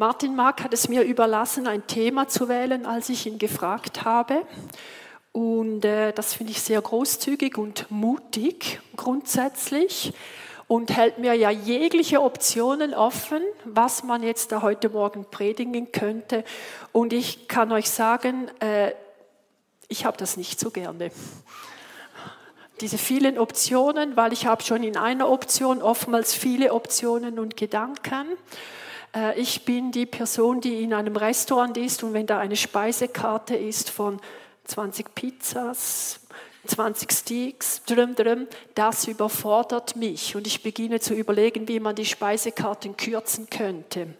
Martin Mark hat es mir überlassen, ein Thema zu wählen, als ich ihn gefragt habe. Und äh, das finde ich sehr großzügig und mutig grundsätzlich und hält mir ja jegliche Optionen offen, was man jetzt da heute Morgen predigen könnte. Und ich kann euch sagen, äh, ich habe das nicht so gerne. Diese vielen Optionen, weil ich habe schon in einer Option oftmals viele Optionen und Gedanken. Äh, ich bin die Person, die in einem Restaurant ist und wenn da eine Speisekarte ist von 20 Pizzas, 20 Steaks, drüm, drüm, das überfordert mich und ich beginne zu überlegen, wie man die Speisekarten kürzen könnte.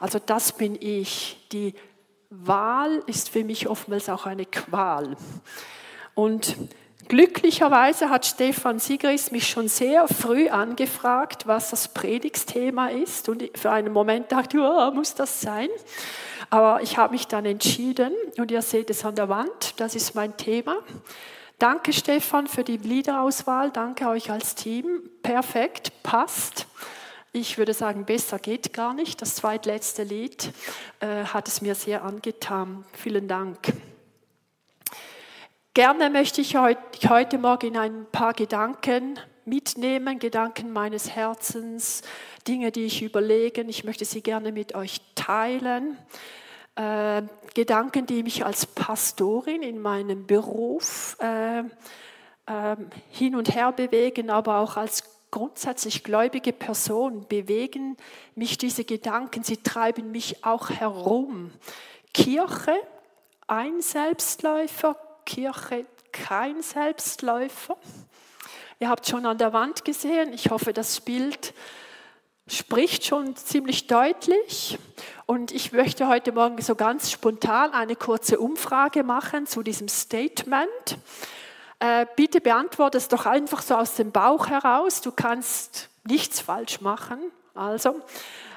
Also das bin ich. Die Wahl ist für mich oftmals auch eine Qual. Und glücklicherweise hat Stefan Sigris mich schon sehr früh angefragt, was das Predigtsthema ist. Und für einen Moment dachte ich, oh, muss das sein? Aber ich habe mich dann entschieden und ihr seht es an der Wand, das ist mein Thema. Danke Stefan für die Liederauswahl, danke euch als Team. Perfekt, passt. Ich würde sagen, besser geht gar nicht. Das zweitletzte Lied äh, hat es mir sehr angetan. Vielen Dank. Gerne möchte ich heute Morgen in ein paar Gedanken mitnehmen, Gedanken meines Herzens, Dinge, die ich überlege. Ich möchte sie gerne mit euch teilen. Äh, Gedanken, die mich als Pastorin in meinem Beruf äh, äh, hin und her bewegen, aber auch als grundsätzlich gläubige Person bewegen mich diese Gedanken, sie treiben mich auch herum. Kirche, ein Selbstläufer, Kirche, kein Selbstläufer. Ihr habt schon an der Wand gesehen, ich hoffe, das Bild spricht schon ziemlich deutlich. Und ich möchte heute Morgen so ganz spontan eine kurze Umfrage machen zu diesem Statement. Äh, bitte beantworte es doch einfach so aus dem Bauch heraus. Du kannst nichts falsch machen. Also,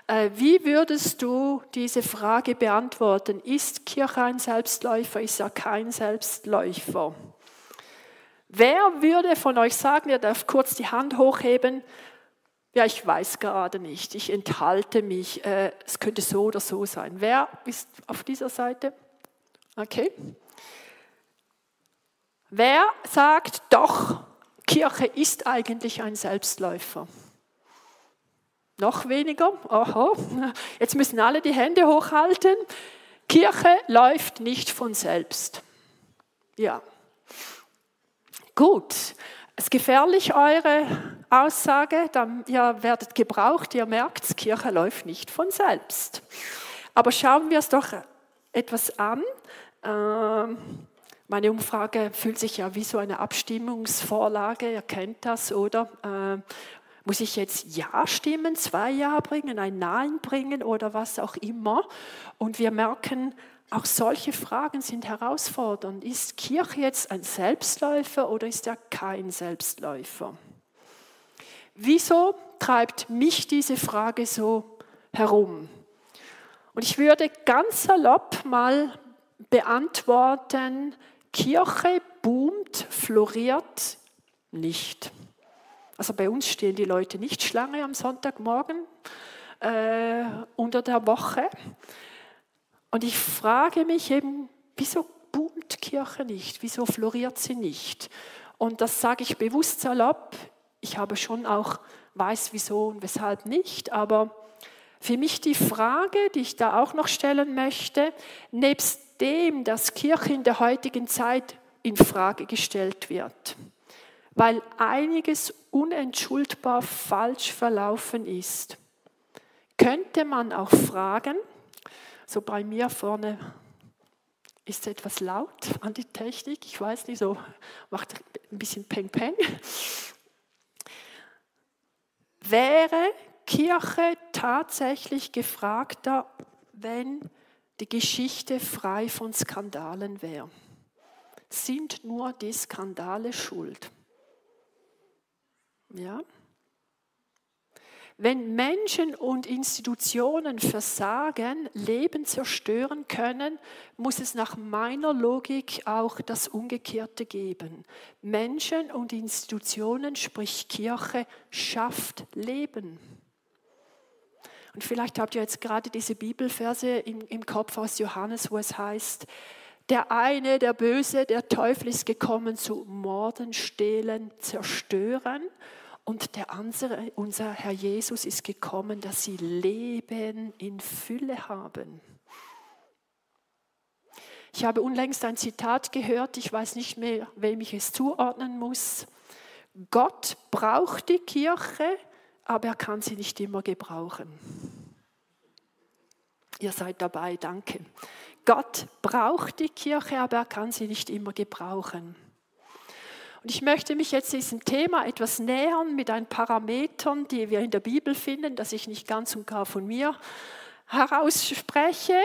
wie würdest du diese Frage beantworten? Ist Kirche ein Selbstläufer? Ist er kein Selbstläufer? Wer würde von euch sagen, ihr darf kurz die Hand hochheben, ja, ich weiß gerade nicht, ich enthalte mich, äh, es könnte so oder so sein. Wer ist auf dieser Seite? Okay. Wer sagt doch, Kirche ist eigentlich ein Selbstläufer? Noch weniger? Aha. Jetzt müssen alle die Hände hochhalten. Kirche läuft nicht von selbst. Ja. Gut. Es ist gefährlich, eure Aussage. Ihr werdet gebraucht, ihr merkt, Kirche läuft nicht von selbst. Aber schauen wir es doch etwas an. Ähm, meine Umfrage fühlt sich ja wie so eine Abstimmungsvorlage, ihr kennt das, oder? Muss ich jetzt Ja stimmen, zwei Ja bringen, ein Nein bringen oder was auch immer? Und wir merken, auch solche Fragen sind herausfordernd. Ist Kirche jetzt ein Selbstläufer oder ist er kein Selbstläufer? Wieso treibt mich diese Frage so herum? Und ich würde ganz salopp mal beantworten, Kirche boomt, floriert nicht. Also bei uns stehen die Leute nicht Schlange am Sonntagmorgen äh, unter der Woche. Und ich frage mich eben, wieso boomt Kirche nicht? Wieso floriert sie nicht? Und das sage ich bewusst salopp. Ich habe schon auch weiß, wieso und weshalb nicht. Aber für mich die Frage, die ich da auch noch stellen möchte, nebst dem, dass Kirche in der heutigen Zeit in Frage gestellt wird, weil einiges unentschuldbar falsch verlaufen ist, könnte man auch fragen, so bei mir vorne ist etwas laut an die Technik. Ich weiß nicht, so macht ein bisschen Peng Peng. Wäre Kirche tatsächlich gefragter, wenn die Geschichte frei von Skandalen wäre? Sind nur die Skandale schuld? Ja? Wenn Menschen und Institutionen versagen, Leben zerstören können, muss es nach meiner Logik auch das Umgekehrte geben. Menschen und Institutionen, sprich Kirche, schafft Leben. Und vielleicht habt ihr jetzt gerade diese Bibelverse im, im Kopf aus Johannes, wo es heißt, der eine, der Böse, der Teufel ist gekommen zu morden, stehlen, zerstören. Und der andere, unser Herr Jesus, ist gekommen, dass sie Leben in Fülle haben. Ich habe unlängst ein Zitat gehört, ich weiß nicht mehr, wem ich es zuordnen muss. Gott braucht die Kirche, aber er kann sie nicht immer gebrauchen. Ihr seid dabei, danke. Gott braucht die Kirche, aber er kann sie nicht immer gebrauchen. Und ich möchte mich jetzt diesem Thema etwas nähern mit ein Parametern, die wir in der Bibel finden, dass ich nicht ganz und gar von mir herausspreche.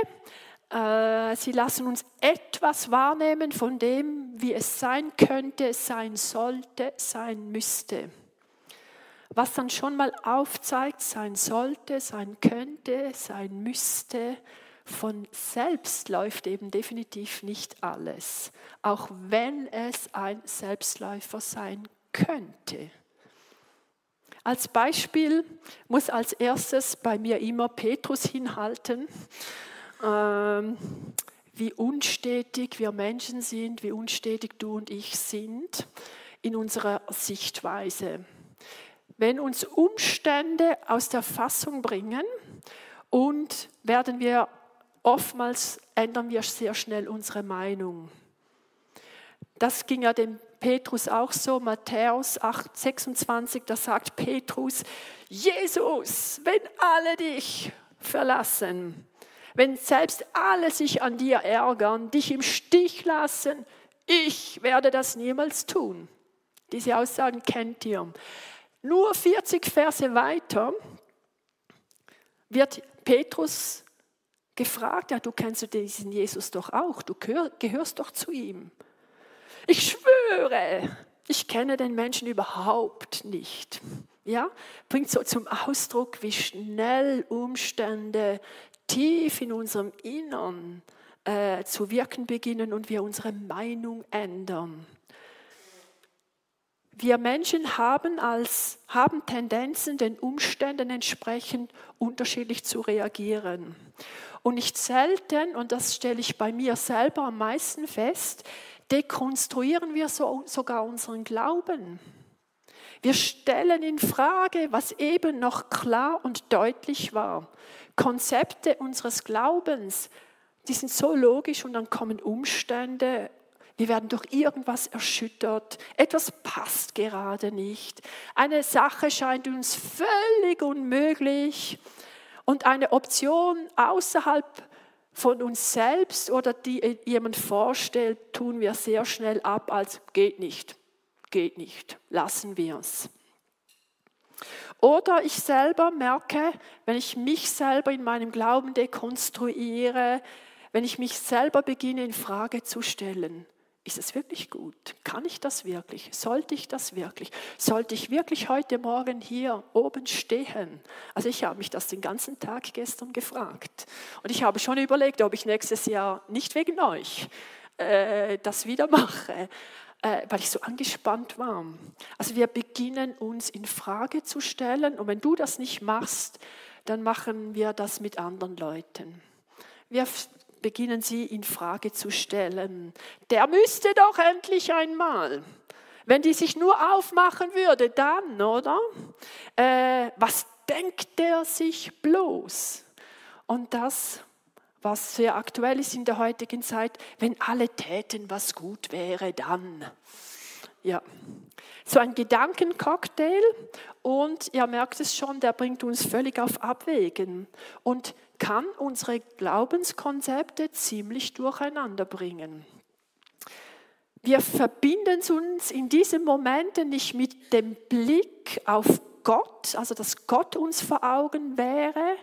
Äh, sie lassen uns etwas wahrnehmen von dem, wie es sein könnte, sein sollte, sein müsste. Was dann schon mal aufzeigt, sein sollte, sein könnte, sein müsste, von selbst läuft eben definitiv nicht alles, auch wenn es ein Selbstläufer sein könnte. Als Beispiel muss als erstes bei mir immer Petrus hinhalten, ähm, wie unstetig wir Menschen sind, wie unstetig du und ich sind in unserer Sichtweise. Wenn uns Umstände aus der Fassung bringen und werden wir oftmals ändern wir sehr schnell unsere Meinung. Das ging ja dem Petrus auch so, Matthäus 8, 26, da sagt Petrus, Jesus, wenn alle dich verlassen, wenn selbst alle sich an dir ärgern, dich im Stich lassen, ich werde das niemals tun. Diese Aussagen kennt ihr. Nur 40 Verse weiter wird Petrus gefragt, ja, du kennst diesen Jesus doch auch, du gehörst doch zu ihm. Ich schwöre, ich kenne den Menschen überhaupt nicht. Ja, bringt so zum Ausdruck, wie schnell Umstände tief in unserem Innern äh, zu wirken beginnen und wir unsere Meinung ändern. Wir Menschen haben, als, haben Tendenzen, den Umständen entsprechend unterschiedlich zu reagieren. Und nicht selten, und das stelle ich bei mir selber am meisten fest, dekonstruieren wir so, sogar unseren Glauben. Wir stellen in Frage, was eben noch klar und deutlich war. Konzepte unseres Glaubens, die sind so logisch und dann kommen Umstände wir werden durch irgendwas erschüttert. Etwas passt gerade nicht. Eine Sache scheint uns völlig unmöglich. Und eine Option außerhalb von uns selbst oder die jemand vorstellt, tun wir sehr schnell ab als geht nicht, geht nicht, lassen wir es. Oder ich selber merke, wenn ich mich selber in meinem Glauben dekonstruiere, wenn ich mich selber beginne in Frage zu stellen, ist es wirklich gut? Kann ich das wirklich? Sollte ich das wirklich? Sollte ich wirklich heute Morgen hier oben stehen? Also ich habe mich das den ganzen Tag gestern gefragt. Und ich habe schon überlegt, ob ich nächstes Jahr nicht wegen euch äh, das wieder mache, äh, weil ich so angespannt war. Also wir beginnen uns in Frage zu stellen. Und wenn du das nicht machst, dann machen wir das mit anderen Leuten. Wir beginnen sie in Frage zu stellen. Der müsste doch endlich einmal. Wenn die sich nur aufmachen würde, dann, oder? Äh, was denkt der sich bloß? Und das, was sehr aktuell ist in der heutigen Zeit, wenn alle täten, was gut wäre, dann. Ja, so ein Gedankencocktail und ihr merkt es schon, der bringt uns völlig auf Abwägen. Und kann unsere Glaubenskonzepte ziemlich durcheinander bringen. Wir verbinden uns in diesen Momenten nicht mit dem Blick auf Gott, also dass Gott uns vor Augen wäre,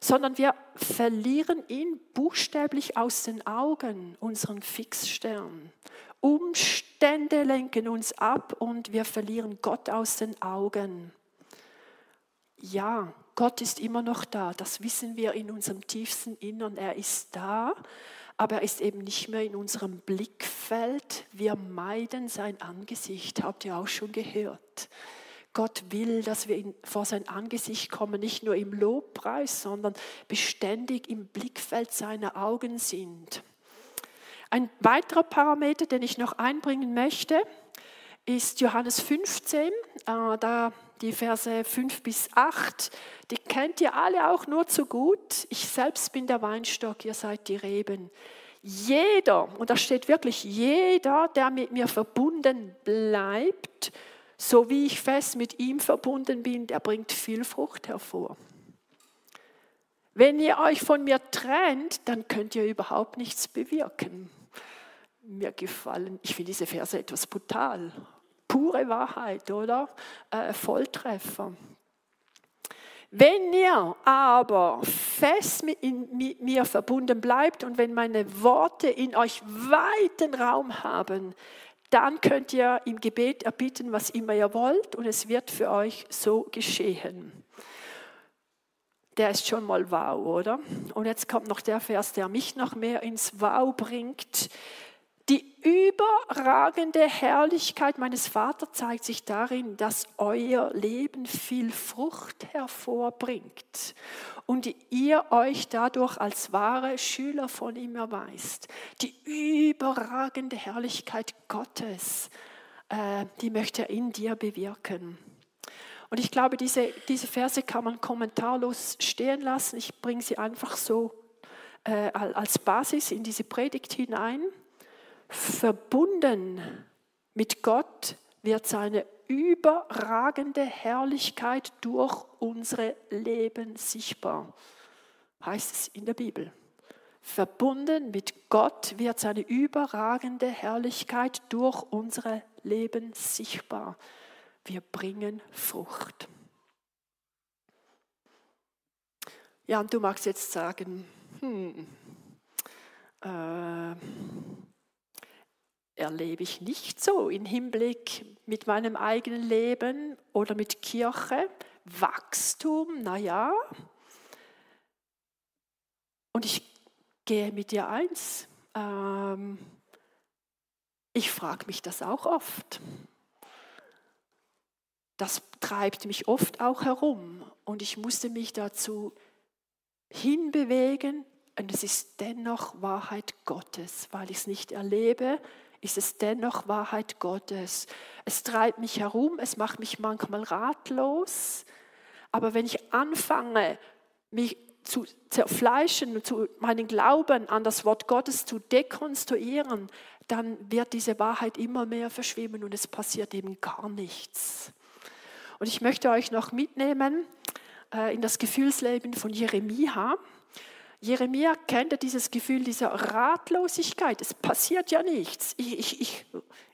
sondern wir verlieren ihn buchstäblich aus den Augen, unseren Fixstern. Umstände lenken uns ab und wir verlieren Gott aus den Augen. Ja, Gott ist immer noch da. Das wissen wir in unserem tiefsten Innern. Er ist da, aber er ist eben nicht mehr in unserem Blickfeld. Wir meiden sein Angesicht, habt ihr auch schon gehört. Gott will, dass wir vor sein Angesicht kommen, nicht nur im Lobpreis, sondern beständig im Blickfeld seiner Augen sind. Ein weiterer Parameter, den ich noch einbringen möchte, ist Johannes 15, äh, da die Verse 5 bis 8. Die kennt ihr alle auch nur zu gut. Ich selbst bin der Weinstock, ihr seid die Reben. Jeder, und da steht wirklich jeder, der mit mir verbunden bleibt, so wie ich fest mit ihm verbunden bin, der bringt viel Frucht hervor. Wenn ihr euch von mir trennt, dann könnt ihr überhaupt nichts bewirken. Mir gefallen, ich finde diese Verse etwas brutal. Pure Wahrheit, oder? Äh, Volltreffer. Wenn ihr aber fest mit, in, mit mir verbunden bleibt und wenn meine Worte in euch weiten Raum haben, dann könnt ihr im Gebet erbitten, was immer ihr wollt und es wird für euch so geschehen. Der ist schon mal wow, oder? Und jetzt kommt noch der Vers, der mich noch mehr ins Wow bringt. Überragende Herrlichkeit meines Vaters zeigt sich darin, dass euer Leben viel Frucht hervorbringt und ihr euch dadurch als wahre Schüler von ihm erweist. Die überragende Herrlichkeit Gottes, äh, die möchte er in dir bewirken. Und ich glaube, diese, diese Verse kann man kommentarlos stehen lassen. Ich bringe sie einfach so äh, als Basis in diese Predigt hinein verbunden mit Gott wird seine überragende Herrlichkeit durch unsere Leben sichtbar, heißt es in der Bibel. Verbunden mit Gott wird seine überragende Herrlichkeit durch unsere Leben sichtbar. Wir bringen Frucht. Ja, und du magst jetzt sagen, hm, äh, erlebe ich nicht so im Hinblick mit meinem eigenen Leben oder mit Kirche. Wachstum, naja. Und ich gehe mit dir eins. Ähm, ich frage mich das auch oft. Das treibt mich oft auch herum und ich musste mich dazu hinbewegen. Und es ist dennoch Wahrheit Gottes, weil ich es nicht erlebe, ist es dennoch Wahrheit Gottes. Es treibt mich herum, es macht mich manchmal ratlos, aber wenn ich anfange, mich zu zerfleischen, zu meinen Glauben an das Wort Gottes zu dekonstruieren, dann wird diese Wahrheit immer mehr verschwimmen und es passiert eben gar nichts. Und ich möchte euch noch mitnehmen äh, in das Gefühlsleben von Jeremia. Jeremia kennt dieses Gefühl dieser Ratlosigkeit. Es passiert ja nichts. Ich, ich, ich,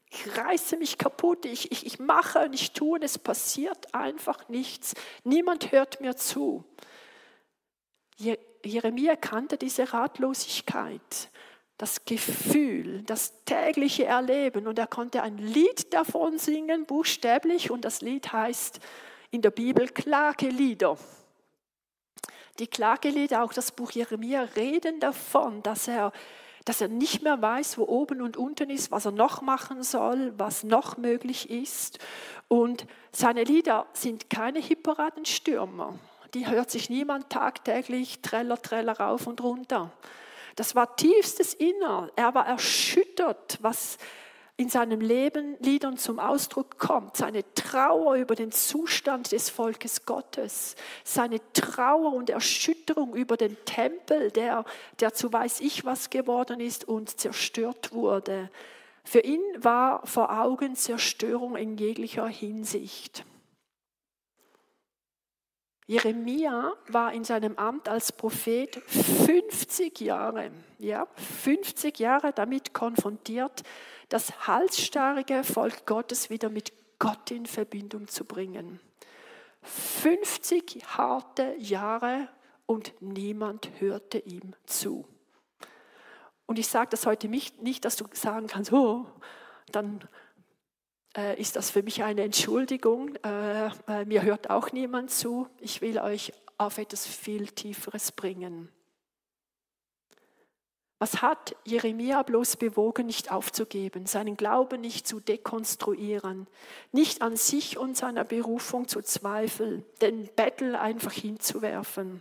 ich reiße mich kaputt, ich, ich, ich mache und ich tue und es passiert einfach nichts. Niemand hört mir zu. Jeremia kannte diese Ratlosigkeit, das Gefühl, das tägliche Erleben und er konnte ein Lied davon singen, buchstäblich, und das Lied heißt in der Bibel Klagelieder. Die Klagelieder, auch das Buch Jeremia, reden davon, dass er, dass er nicht mehr weiß, wo oben und unten ist, was er noch machen soll, was noch möglich ist. Und seine Lieder sind keine Hipporadenstürmer. Die hört sich niemand tagtäglich Treller, Treller rauf und runter. Das war tiefstes Inner. Er war erschüttert, was in seinem Leben Liedern zum Ausdruck kommt. Seine Trauer über den Zustand des Volkes Gottes, seine Trauer und Erschütterung über den Tempel, der, der zu weiß ich was geworden ist und zerstört wurde. Für ihn war vor Augen Zerstörung in jeglicher Hinsicht. Jeremia war in seinem Amt als Prophet 50 Jahre, ja, 50 Jahre damit konfrontiert, das halsstarrige Volk Gottes wieder mit Gott in Verbindung zu bringen. 50 harte Jahre und niemand hörte ihm zu. Und ich sage das heute nicht, dass du sagen kannst, oh, dann äh, ist das für mich eine Entschuldigung. Äh, äh, mir hört auch niemand zu. Ich will euch auf etwas viel Tieferes bringen. Was hat Jeremia bloß bewogen, nicht aufzugeben, seinen Glauben nicht zu dekonstruieren, nicht an sich und seiner Berufung zu zweifeln, den Bettel einfach hinzuwerfen?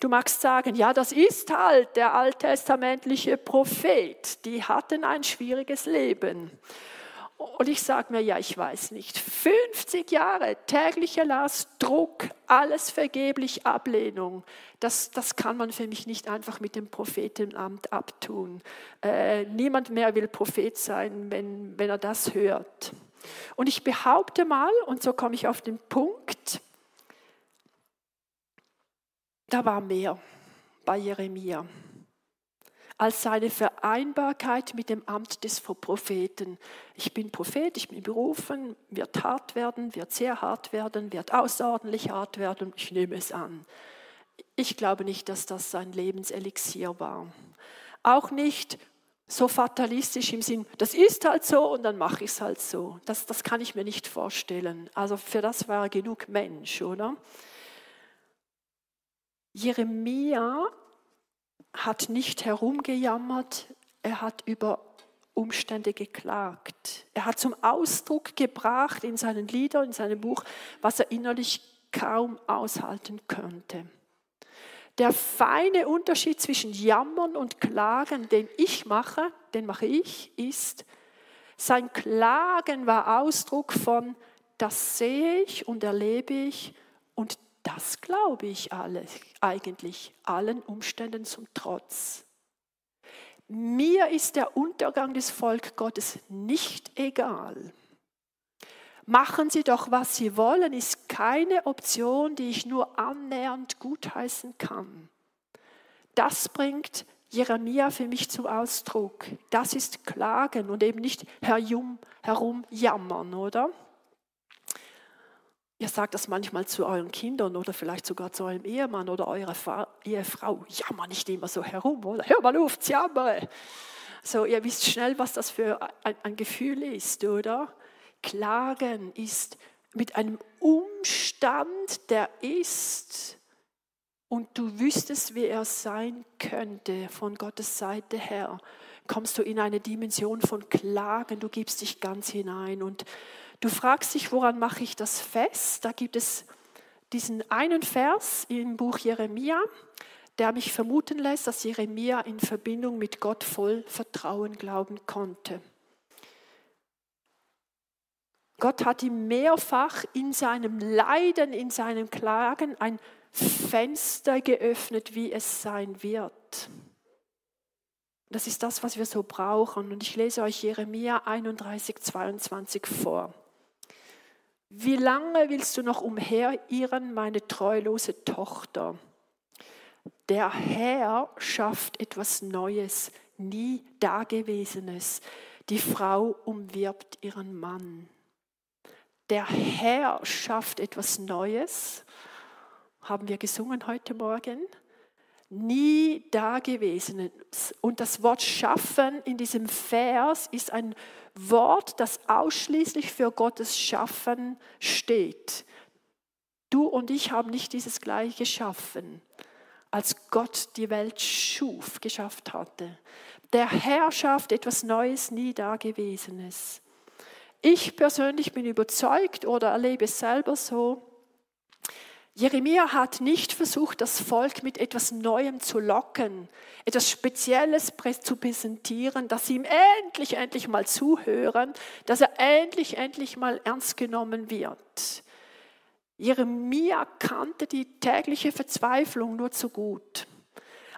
Du magst sagen, ja, das ist halt der alttestamentliche Prophet. Die hatten ein schwieriges Leben. Und ich sage mir, ja, ich weiß nicht. 50 Jahre täglicher Last, Druck, alles vergeblich, Ablehnung. Das, das kann man für mich nicht einfach mit dem Prophetenamt abtun. Äh, niemand mehr will Prophet sein, wenn, wenn er das hört. Und ich behaupte mal, und so komme ich auf den Punkt, da war mehr bei Jeremia als seine Vereinbarkeit mit dem Amt des Propheten. Ich bin Prophet, ich bin berufen, wird hart werden, wird sehr hart werden, wird außerordentlich hart werden, ich nehme es an. Ich glaube nicht, dass das sein Lebenselixier war. Auch nicht so fatalistisch im Sinn, das ist halt so und dann mache ich es halt so. Das, das kann ich mir nicht vorstellen. Also für das war er genug Mensch, oder? Jeremia hat nicht herumgejammert, er hat über Umstände geklagt. Er hat zum Ausdruck gebracht in seinen Liedern, in seinem Buch, was er innerlich kaum aushalten könnte. Der feine Unterschied zwischen Jammern und Klagen, den ich mache, den mache ich, ist, sein Klagen war Ausdruck von, das sehe ich und erlebe ich und das glaube ich alle, eigentlich, allen Umständen zum Trotz. Mir ist der Untergang des Volk Gottes nicht egal. Machen Sie doch, was Sie wollen, ist keine Option, die ich nur annähernd gutheißen kann. Das bringt Jeremia für mich zum Ausdruck. Das ist Klagen und eben nicht herum, herumjammern, oder? Ihr sagt das manchmal zu euren Kindern oder vielleicht sogar zu eurem Ehemann oder eurer Ehefrau. Jammer nicht immer so herum, oder? Hör mal auf, jammere. So, ihr wisst schnell, was das für ein, ein Gefühl ist, oder? Klagen ist mit einem Umstand, der ist und du wüsstest, wie er sein könnte von Gottes Seite her, kommst du in eine Dimension von Klagen, du gibst dich ganz hinein und Du fragst dich, woran mache ich das fest? Da gibt es diesen einen Vers im Buch Jeremia, der mich vermuten lässt, dass Jeremia in Verbindung mit Gott voll Vertrauen glauben konnte. Gott hat ihm mehrfach in seinem Leiden, in seinem Klagen ein Fenster geöffnet, wie es sein wird. Das ist das, was wir so brauchen. Und ich lese euch Jeremia 31, 22 vor. Wie lange willst du noch umherirren, meine treulose Tochter? Der Herr schafft etwas Neues, nie Dagewesenes. Die Frau umwirbt ihren Mann. Der Herr schafft etwas Neues, haben wir gesungen heute Morgen. Nie Dagewesenes. Und das Wort schaffen in diesem Vers ist ein Wort, das ausschließlich für Gottes Schaffen steht. Du und ich haben nicht dieses gleiche geschaffen, als Gott die Welt schuf, geschafft hatte. Der Herr schafft etwas Neues, nie Dagewesenes. Ich persönlich bin überzeugt oder erlebe es selber so, Jeremia hat nicht versucht, das Volk mit etwas Neuem zu locken, etwas Spezielles zu präsentieren, dass sie ihm endlich, endlich mal zuhören, dass er endlich, endlich mal ernst genommen wird. Jeremia kannte die tägliche Verzweiflung nur zu gut,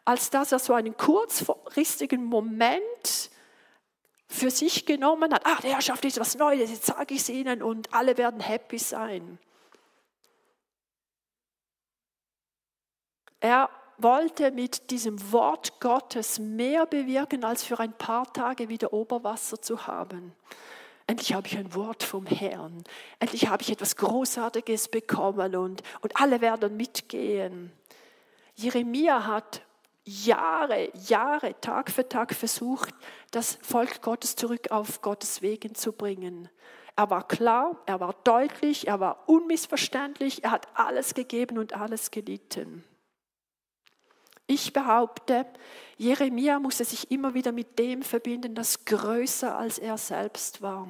als dass er so einen kurzfristigen Moment für sich genommen hat. Ach, der Herr schafft etwas Neues, jetzt sage ich es ihnen und alle werden happy sein. Er wollte mit diesem Wort Gottes mehr bewirken, als für ein paar Tage wieder Oberwasser zu haben. Endlich habe ich ein Wort vom Herrn. Endlich habe ich etwas Großartiges bekommen und, und alle werden mitgehen. Jeremia hat Jahre, Jahre, Tag für Tag versucht, das Volk Gottes zurück auf Gottes Wegen zu bringen. Er war klar, er war deutlich, er war unmissverständlich, er hat alles gegeben und alles gelitten. Ich behaupte, Jeremia musste sich immer wieder mit dem verbinden, das größer als er selbst war.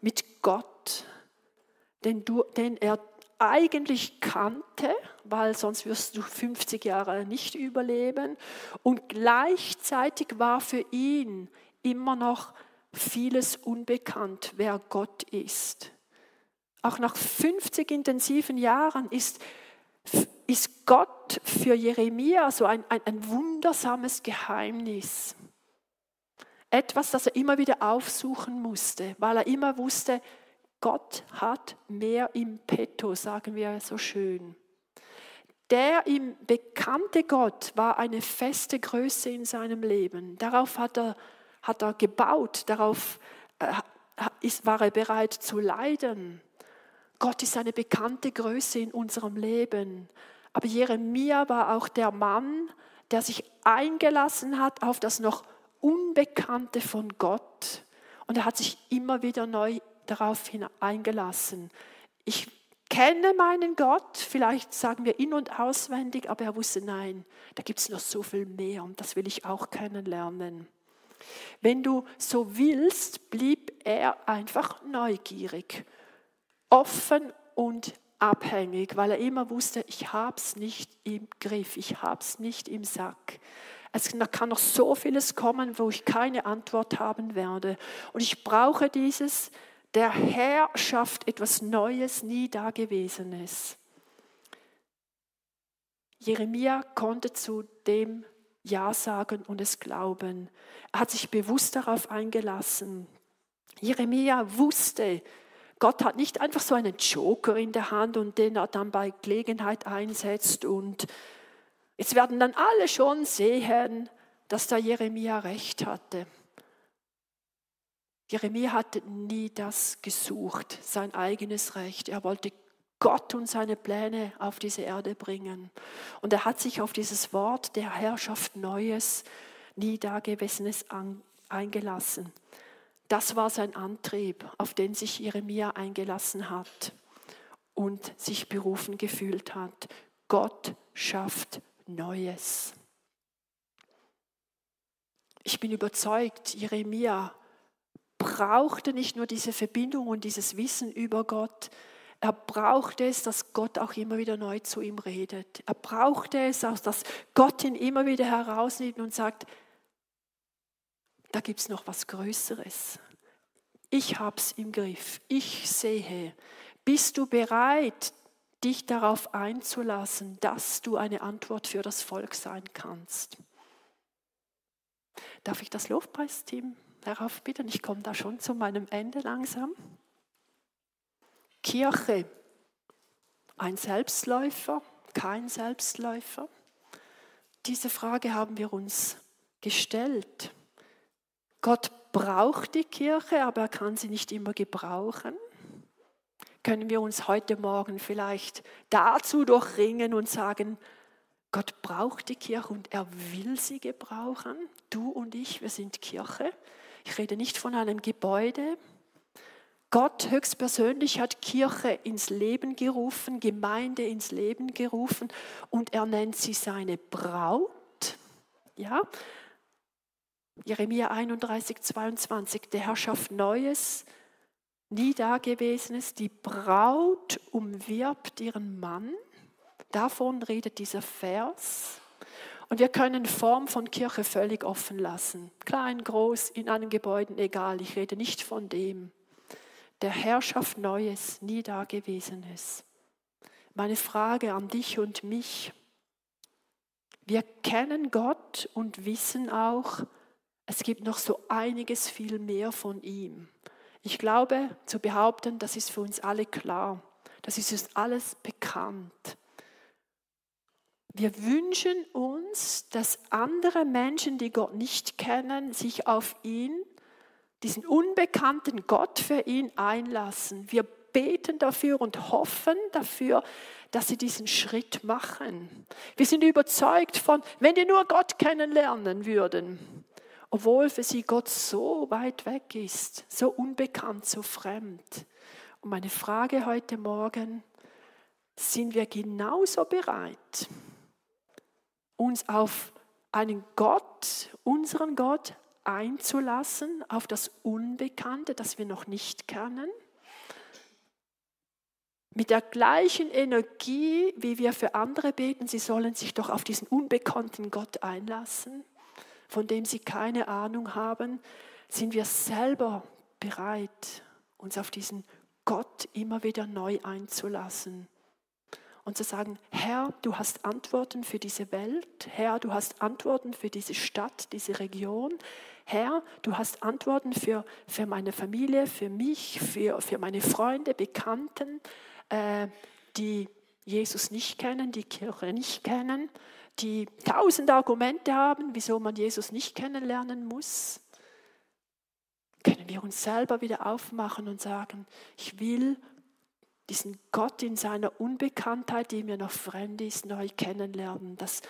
Mit Gott, den, du, den er eigentlich kannte, weil sonst wirst du 50 Jahre nicht überleben. Und gleichzeitig war für ihn immer noch vieles unbekannt, wer Gott ist. Auch nach 50 intensiven Jahren ist, ist Gott für Jeremia so ein, ein, ein wundersames Geheimnis. Etwas, das er immer wieder aufsuchen musste, weil er immer wusste, Gott hat mehr im Petto, sagen wir so schön. Der ihm bekannte Gott war eine feste Größe in seinem Leben. Darauf hat er, hat er gebaut, darauf äh, war er bereit zu leiden. Gott ist eine bekannte Größe in unserem Leben. Aber Jeremia war auch der Mann, der sich eingelassen hat auf das noch Unbekannte von Gott. Und er hat sich immer wieder neu darauf eingelassen. Ich kenne meinen Gott, vielleicht sagen wir in- und auswendig, aber er wusste, nein, da gibt es noch so viel mehr und das will ich auch kennenlernen. Wenn du so willst, blieb er einfach neugierig, offen und abhängig, weil er immer wusste, ich habe es nicht im Griff, ich habe es nicht im Sack. Es kann noch so vieles kommen, wo ich keine Antwort haben werde. Und ich brauche dieses der Herr schafft etwas Neues, nie Dagewesenes. Jeremia konnte zu dem Ja sagen und es glauben. Er hat sich bewusst darauf eingelassen. Jeremia wusste, Gott hat nicht einfach so einen Joker in der Hand und den er dann bei Gelegenheit einsetzt und jetzt werden dann alle schon sehen, dass da Jeremia recht hatte. Jeremia hatte nie das gesucht, sein eigenes Recht. Er wollte Gott und seine Pläne auf diese Erde bringen. Und er hat sich auf dieses Wort der Herrschaft Neues, nie Dagewesenes eingelassen. Das war sein Antrieb, auf den sich Jeremia eingelassen hat und sich berufen gefühlt hat. Gott schafft Neues. Ich bin überzeugt, Jeremia brauchte nicht nur diese Verbindung und dieses Wissen über Gott, er brauchte es, dass Gott auch immer wieder neu zu ihm redet. Er brauchte es auch, dass Gott ihn immer wieder herausnimmt und sagt, da gibt es noch was Größeres. Ich habe es im Griff. Ich sehe. Bist du bereit, dich darauf einzulassen, dass du eine Antwort für das Volk sein kannst? Darf ich das Lobpreisteam darauf bitten. Ich komme da schon zu meinem Ende langsam. Kirche, ein Selbstläufer, kein Selbstläufer? Diese Frage haben wir uns gestellt. Gott braucht die Kirche, aber er kann sie nicht immer gebrauchen. Können wir uns heute Morgen vielleicht dazu durchringen und sagen, Gott braucht die Kirche und er will sie gebrauchen. Du und ich, wir sind Kirche. Ich rede nicht von einem Gebäude. Gott höchstpersönlich hat Kirche ins Leben gerufen, Gemeinde ins Leben gerufen und er nennt sie seine Braut. Ja? Jeremia 31, 22, der Herr schafft Neues, nie Dagewesenes. Die Braut umwirbt ihren Mann. Davon redet dieser Vers. Und wir können Form von Kirche völlig offen lassen. Klein, groß, in einem Gebäude, egal. Ich rede nicht von dem. Der Herr schafft Neues, nie Dagewesenes. Meine Frage an dich und mich. Wir kennen Gott und wissen auch, es gibt noch so einiges viel mehr von ihm. Ich glaube, zu behaupten, das ist für uns alle klar. Das ist uns alles bekannt. Wir wünschen uns, dass andere Menschen, die Gott nicht kennen, sich auf ihn, diesen unbekannten Gott für ihn einlassen. Wir beten dafür und hoffen dafür, dass sie diesen Schritt machen. Wir sind überzeugt von, wenn die nur Gott kennenlernen würden, obwohl für sie Gott so weit weg ist, so unbekannt, so fremd. Und meine Frage heute Morgen, sind wir genauso bereit, uns auf einen Gott, unseren Gott, einzulassen, auf das Unbekannte, das wir noch nicht kennen. Mit der gleichen Energie, wie wir für andere beten, sie sollen sich doch auf diesen unbekannten Gott einlassen, von dem sie keine Ahnung haben, sind wir selber bereit, uns auf diesen Gott immer wieder neu einzulassen und zu sagen, Herr, du hast Antworten für diese Welt, Herr, du hast Antworten für diese Stadt, diese Region, Herr, du hast Antworten für, für meine Familie, für mich, für, für meine Freunde, Bekannten, äh, die Jesus nicht kennen, die Kirche nicht kennen, die tausend Argumente haben, wieso man Jesus nicht kennenlernen muss können wir uns selber wieder aufmachen und sagen, ich will diesen Gott in seiner Unbekanntheit, die mir noch fremd ist, neu kennenlernen. Dass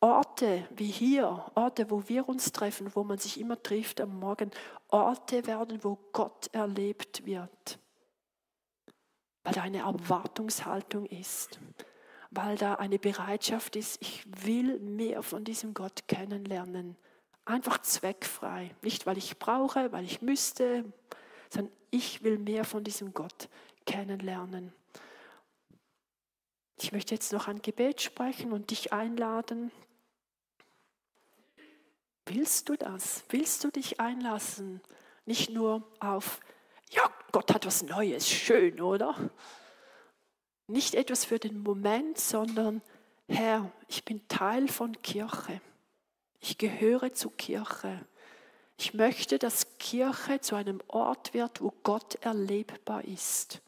Orte wie hier, Orte, wo wir uns treffen, wo man sich immer trifft am Morgen, Orte werden, wo Gott erlebt wird. Weil da eine Erwartungshaltung ist, weil da eine Bereitschaft ist, ich will mehr von diesem Gott kennenlernen. Einfach zweckfrei. Nicht, weil ich brauche, weil ich müsste, sondern ich will mehr von diesem Gott kennenlernen. Ich möchte jetzt noch ein Gebet sprechen und dich einladen. Willst du das? Willst du dich einlassen? Nicht nur auf, ja, Gott hat was Neues, schön, oder? Nicht etwas für den Moment, sondern Herr, ich bin Teil von Kirche. Ich gehöre zur Kirche. Ich möchte, dass Kirche zu einem Ort wird, wo Gott erlebbar ist.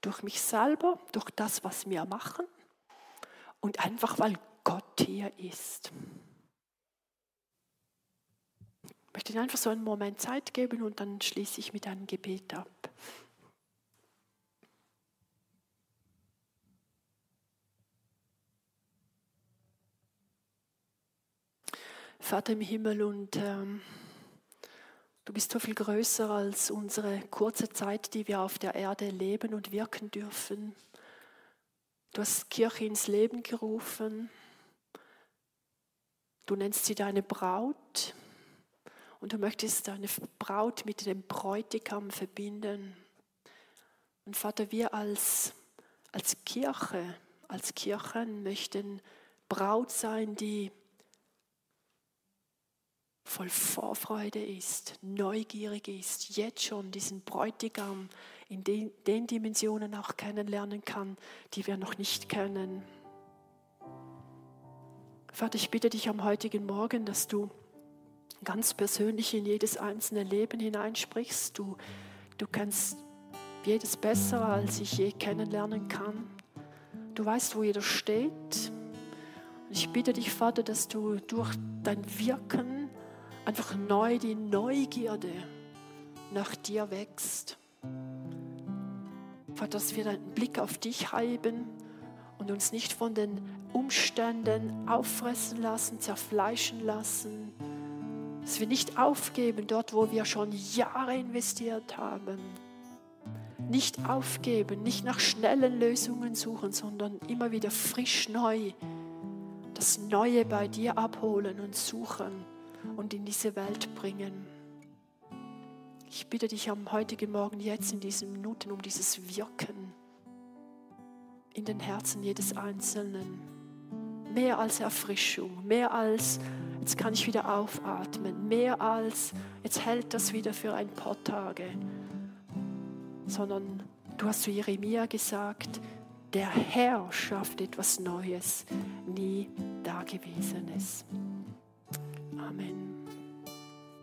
Durch mich selber, durch das, was wir machen und einfach, weil Gott hier ist. Ich möchte dir einfach so einen Moment Zeit geben und dann schließe ich mit einem Gebet ab. Vater im Himmel und ähm, du bist so viel größer als unsere kurze Zeit, die wir auf der Erde leben und wirken dürfen. Du hast Kirche ins Leben gerufen. Du nennst sie deine Braut und du möchtest deine Braut mit dem Bräutigam verbinden. Und Vater, wir als, als Kirche, als Kirchen möchten Braut sein, die voll Vorfreude ist, neugierig ist, jetzt schon diesen Bräutigam in den, den Dimensionen auch kennenlernen kann, die wir noch nicht kennen. Vater, ich bitte dich am heutigen Morgen, dass du ganz persönlich in jedes einzelne Leben hineinsprichst. Du, du kennst jedes besser, als ich je kennenlernen kann. Du weißt, wo jeder steht. Und ich bitte dich, Vater, dass du durch dein Wirken einfach neu die Neugierde nach dir wächst. Vater, dass wir einen Blick auf dich haben und uns nicht von den Umständen auffressen lassen, zerfleischen lassen. Dass wir nicht aufgeben dort, wo wir schon Jahre investiert haben. Nicht aufgeben, nicht nach schnellen Lösungen suchen, sondern immer wieder frisch neu das Neue bei dir abholen und suchen und in diese Welt bringen. Ich bitte dich am heutigen Morgen, jetzt in diesen Minuten, um dieses Wirken in den Herzen jedes Einzelnen. Mehr als Erfrischung, mehr als, jetzt kann ich wieder aufatmen, mehr als, jetzt hält das wieder für ein paar Tage, sondern du hast zu Jeremia gesagt, der Herr schafft etwas Neues, nie Dagewesenes. Amen.